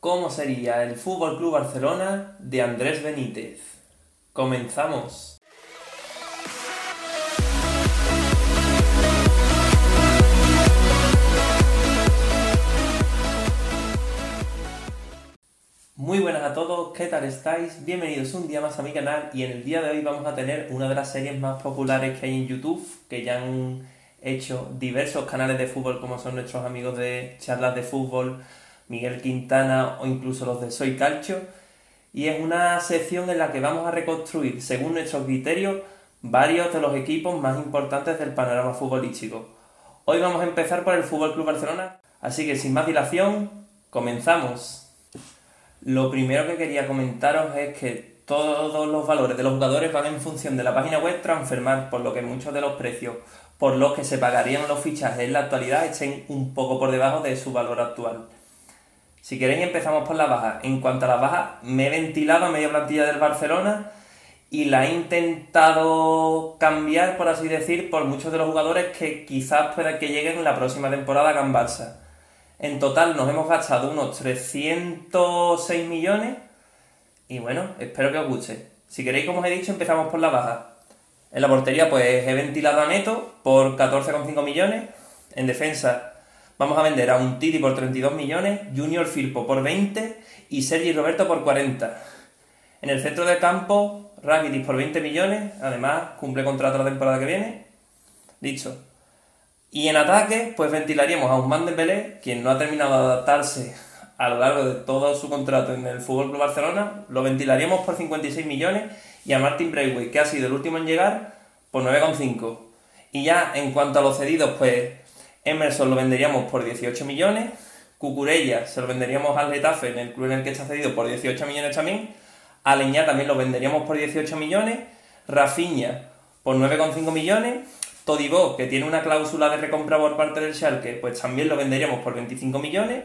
¿Cómo sería el Fútbol Club Barcelona de Andrés Benítez? Comenzamos. Muy buenas a todos, ¿qué tal estáis? Bienvenidos un día más a mi canal y en el día de hoy vamos a tener una de las series más populares que hay en YouTube, que ya han hecho diversos canales de fútbol como son nuestros amigos de charlas de fútbol, Miguel Quintana o incluso los de Soy Calcio. Y es una sección en la que vamos a reconstruir, según nuestros criterios, varios de los equipos más importantes del panorama futbolístico. Hoy vamos a empezar por el Fútbol Club Barcelona, así que sin más dilación, comenzamos. Lo primero que quería comentaros es que todos los valores de los jugadores van en función de la página web Transfermarkt, por lo que muchos de los precios por los que se pagarían los fichajes en la actualidad estén un poco por debajo de su valor actual. Si queréis empezamos por la baja. En cuanto a la baja, me he ventilado a media plantilla del Barcelona y la he intentado cambiar, por así decir, por muchos de los jugadores que quizás pueda que lleguen en la próxima temporada a Barça. En total nos hemos gastado unos 306 millones y bueno, espero que os guste. Si queréis, como os he dicho, empezamos por la baja. En la portería pues he ventilado a Neto por 14,5 millones. En defensa Vamos a vender a un Titi por 32 millones, Junior Firpo por 20 y Sergi Roberto por 40. En el centro del campo, Rakitic por 20 millones, además cumple contrato la temporada que viene. Dicho. Y en ataque, pues ventilaríamos a Usman Dembélé, quien no ha terminado de adaptarse a lo largo de todo su contrato en el Fútbol Club Barcelona, lo ventilaríamos por 56 millones y a Martin Braithwaite, que ha sido el último en llegar, por 9,5. Y ya en cuanto a los cedidos, pues Emerson lo venderíamos por 18 millones. Cucurella se lo venderíamos al Getafe, en el club en el que está cedido, por 18 millones también. Aleñá también lo venderíamos por 18 millones. Rafinha por 9,5 millones. Todibó, que tiene una cláusula de recompra por parte del Schalke, pues también lo venderíamos por 25 millones.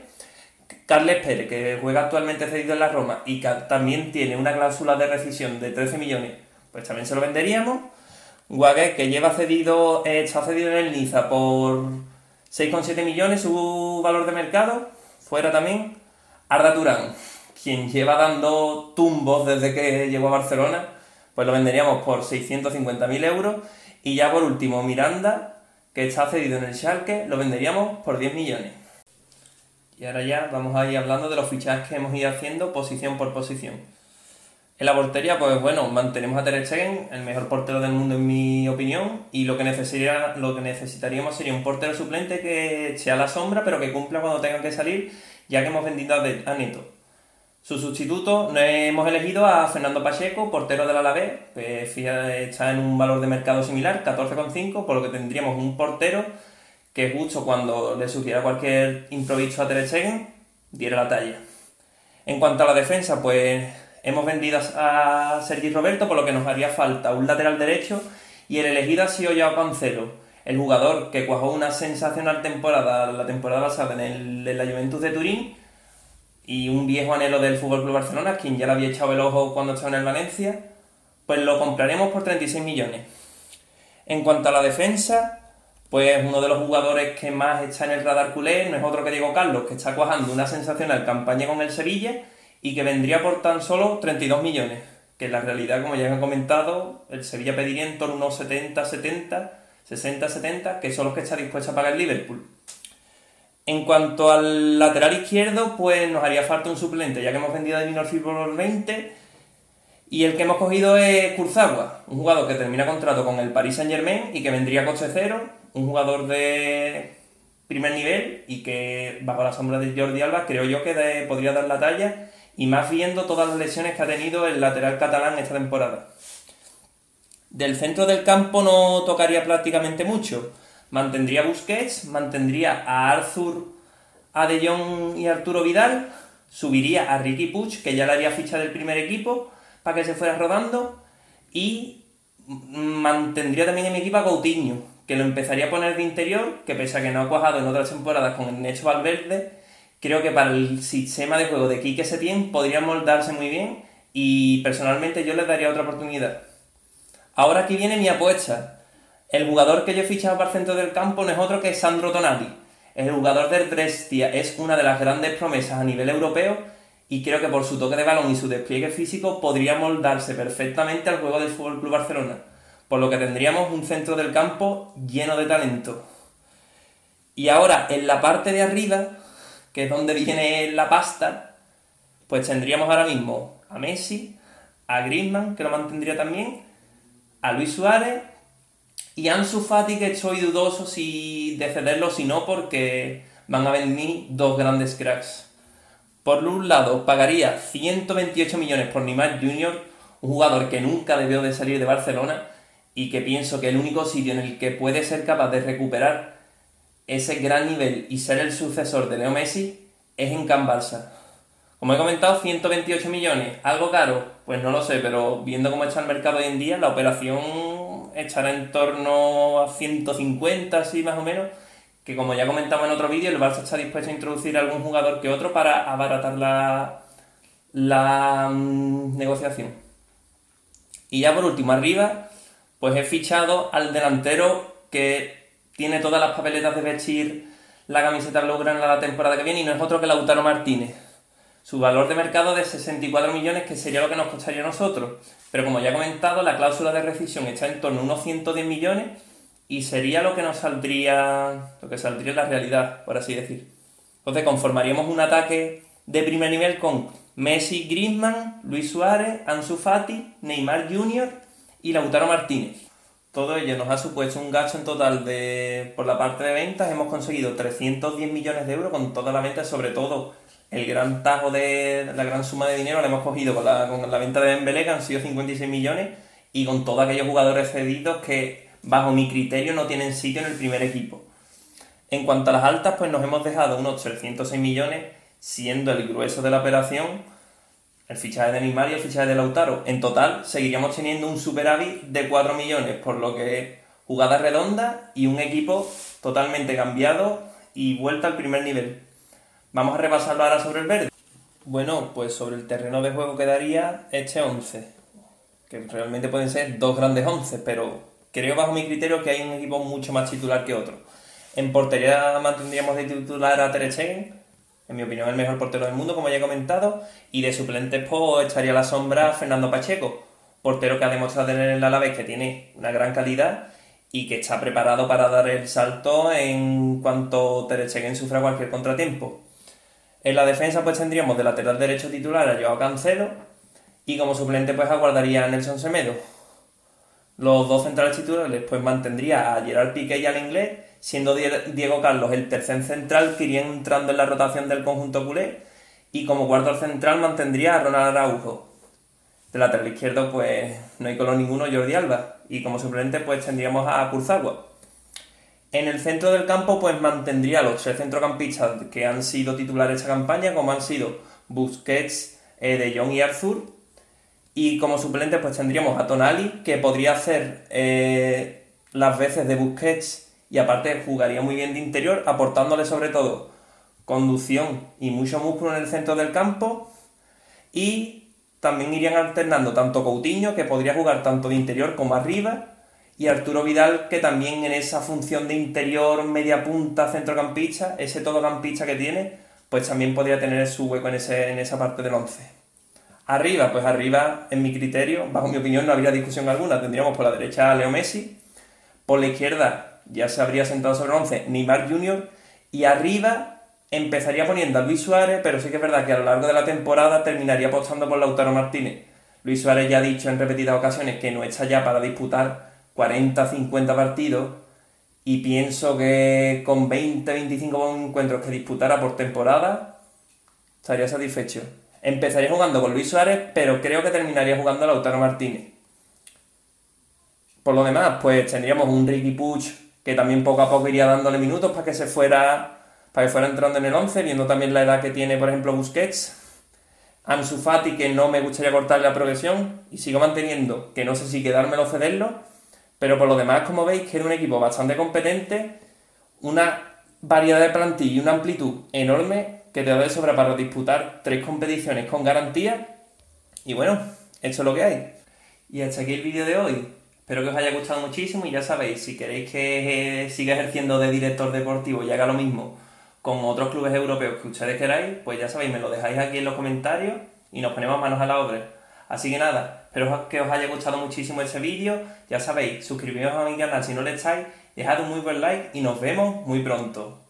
Carles Pérez, que juega actualmente cedido en la Roma y que también tiene una cláusula de rescisión de 13 millones, pues también se lo venderíamos. Guaguet, que lleva cedido, eh, está cedido en el Niza por 6,7 millones su valor de mercado. Fuera también Arda Turán, quien lleva dando tumbos desde que llegó a Barcelona. Pues lo venderíamos por 650.000 euros. Y ya por último, Miranda, que está cedido en el Schalke, lo venderíamos por 10 millones. Y ahora ya vamos a ir hablando de los fichajes que hemos ido haciendo posición por posición. En la portería, pues bueno, mantenemos a Ter el mejor portero del mundo en mi opinión, y lo que, necesitaría, lo que necesitaríamos sería un portero suplente que sea la sombra, pero que cumpla cuando tenga que salir, ya que hemos vendido a Neto. Su sustituto hemos elegido a Fernando Pacheco, portero del Alavés, que está en un valor de mercado similar, 14,5, por lo que tendríamos un portero que justo cuando le surgiera cualquier improviso a Ter diera la talla. En cuanto a la defensa, pues Hemos vendido a Sergi Roberto, por lo que nos haría falta un lateral derecho y el elegido ha sido Joao Cancelo, el jugador que cuajó una sensacional temporada la temporada pasada en, el, la Juventus de Turín y un viejo anhelo del FC Barcelona, quien ya le había echado el ojo cuando estaba en el Valencia, pues lo compraremos por 36 millones. En cuanto a la defensa, pues uno de los jugadores que más está en el radar culé no es otro que Diego Carlos, que está cuajando una sensacional campaña con el Sevilla y que vendría por tan solo 32 millones, que en la realidad, como ya he comentado, el Sevilla pediría en torno a unos 70, 70, 60, 70, que son los que está dispuesto a pagar el Liverpool. En cuanto al lateral izquierdo, pues nos haría falta un suplente, ya que hemos vendido a Minor por 20 y el que hemos cogido es Kurzawa, un jugador que termina contrato con el Paris Saint Germain y que vendría a coste cero, un jugador de primer nivel y que bajo la sombra de Jordi Alba creo yo que podría dar la talla y más viendo todas las lesiones que ha tenido el lateral catalán esta temporada. Del centro del campo no tocaría prácticamente mucho. Mantendría a Busquets, mantendría a Arthur, a De Jong y Arturo Vidal, subiría a Ricky Puig, que ya le haría ficha del primer equipo, para que se fuera rodando, y mantendría también en mi equipo a Coutinho, que lo empezaría a poner de interior, que pese a que no ha cuajado en otras temporadas con el Necho Valverde, creo que para el sistema de juego de Quique Setién podría moldarse muy bien y personalmente yo le daría otra oportunidad. Ahora aquí viene mi apuesta. El jugador que yo he fichado para el centro del campo no es otro que Sandro Tonali. El jugador del Brescia es una de las grandes promesas a nivel europeo y creo que por su toque de balón y su despliegue físico podría moldarse perfectamente al juego del Fútbol Club Barcelona, por lo que tendríamos un centro del campo lleno de talento. Y ahora en la parte de arriba, que es donde viene la pasta, pues tendríamos ahora mismo a Messi, a Griezmann, que lo mantendría también, a Luis Suárez y a Ansu Fati, que estoy dudoso si de cederlo si no, porque van a venir dos grandes cracks. Por un lado, pagaría 128 millones por Neymar Jr., un jugador que nunca debió de salir de Barcelona y que pienso que el único sitio en el que puede ser capaz de recuperar ese gran nivel y ser el sucesor de Leo Messi es en Can. Como he comentado, 128 millones, algo caro, pues no lo sé, pero viendo cómo está el mercado hoy en día, la operación estará en torno a 150, así más o menos, que como ya comentamos en otro vídeo, el Barça está dispuesto a introducir algún jugador que otro para abaratar la, la mm, negociación. Y ya por último, arriba, pues he fichado al delantero que tiene todas las papeletas de vestir la camiseta blaugrana la temporada que viene y no es otro que Lautaro Martínez. Su valor de mercado de 64 millones, que sería lo que nos costaría a nosotros. Pero como ya he comentado, la cláusula de rescisión está en torno a unos 110 millones y sería lo que nos saldría, lo que saldría en la realidad, por así decir. Entonces conformaríamos un ataque de primer nivel con Messi, Griezmann, Luis Suárez, Ansu Fati, Neymar Jr. y Lautaro Martínez. Todo ello nos ha supuesto un gasto en total de, por la parte de ventas, hemos conseguido 310 millones de euros con toda la venta, sobre todo el gran tajo de la gran suma de dinero la hemos cogido con la, con la venta de Dembélé, que han sido 56 millones, y con todos aquellos jugadores cedidos que, bajo mi criterio, no tienen sitio en el primer equipo. En cuanto a las altas, pues nos hemos dejado unos 306 millones, siendo el grueso de la operación el fichaje de Neymar y el fichaje de Lautaro. En total, seguiríamos teniendo un superávit de 4 millones, por lo que jugada redonda y un equipo totalmente cambiado y vuelta al primer nivel. Vamos a repasarlo ahora sobre el verde. Bueno, pues sobre el terreno de juego quedaría este 11, que realmente pueden ser dos grandes 11, pero creo bajo mi criterio que hay un equipo mucho más titular que otro. En portería mantendríamos de titular a Ter en mi opinión el mejor portero del mundo, como ya he comentado, y de suplentes pues estaría a la sombra Fernando Pacheco, portero que ha demostrado tener en la Alavés que tiene una gran calidad y que está preparado para dar el salto en cuanto Ter Stegen sufra cualquier contratiempo. En la defensa pues tendríamos de lateral derecho titular a Joao Cancelo y como suplente pues aguardaría a Nelson Semedo. Los dos centrales titulares pues mantendría a Gerard Piqué y al inglés, siendo Diego Carlos el tercer central que iría entrando en la rotación del conjunto culé y como cuarto central mantendría a Ronald Araujo. De lateral izquierdo pues no hay color ninguno Jordi Alba y como suplente pues tendríamos a Kurzawa. En el centro del campo, pues mantendría los tres centrocampistas que han sido titulares esta campaña, como han sido Busquets, eh, De Jong y Arthur. Y como suplente, pues tendríamos a Tonali, que podría hacer eh, las veces de Busquets y aparte jugaría muy bien de interior, aportándole sobre todo conducción y mucho músculo en el centro del campo. Y también irían alternando tanto Coutinho, que podría jugar tanto de interior como arriba, y Arturo Vidal, que también en esa función de interior, media punta, centrocampista, ese todocampista que tiene, pues también podría tener su hueco en, en esa parte del 11. Arriba, pues arriba, en mi criterio, bajo mi opinión, no habría discusión alguna. Tendríamos por la derecha a Leo Messi, por la izquierda ya se habría sentado sobre el 11 Neymar Jr. y arriba empezaría poniendo a Luis Suárez, pero sí que es verdad que a lo largo de la temporada terminaría apostando por Lautaro Martínez. Luis Suárez ya ha dicho en repetidas ocasiones que no está ya para disputar 40, 50 partidos y pienso que con 20, 25 encuentros que disputara por temporada estaría satisfecho. Empezaría jugando con Luis Suárez, pero creo que terminaría jugando Lautaro Martínez. Por lo demás, pues tendríamos un Ricky Puch que también poco a poco iría dándole minutos para que se fuera para que fuera entrando en el 11, viendo también la edad que tiene, por ejemplo, Busquets. Ansu Fati, que no me gustaría cortarle la progresión, y sigo manteniendo que no sé si quedármelo o cederlo, pero por lo demás, como veis, que era un equipo bastante competente, una variedad de plantilla y una amplitud enorme que te da de sobra para disputar tres competiciones con garantía. Y bueno, esto es lo que hay. Y hasta aquí el vídeo de hoy. Espero que os haya gustado muchísimo y ya sabéis, si queréis que siga ejerciendo de director deportivo y haga lo mismo con otros clubes europeos que ustedes queráis, pues ya sabéis, me lo dejáis aquí en los comentarios y nos ponemos manos a la obra. Así que nada, espero que os haya gustado muchísimo ese vídeo. Ya sabéis, suscribiros a mi canal si no le estáis, dejad un muy buen like y nos vemos muy pronto.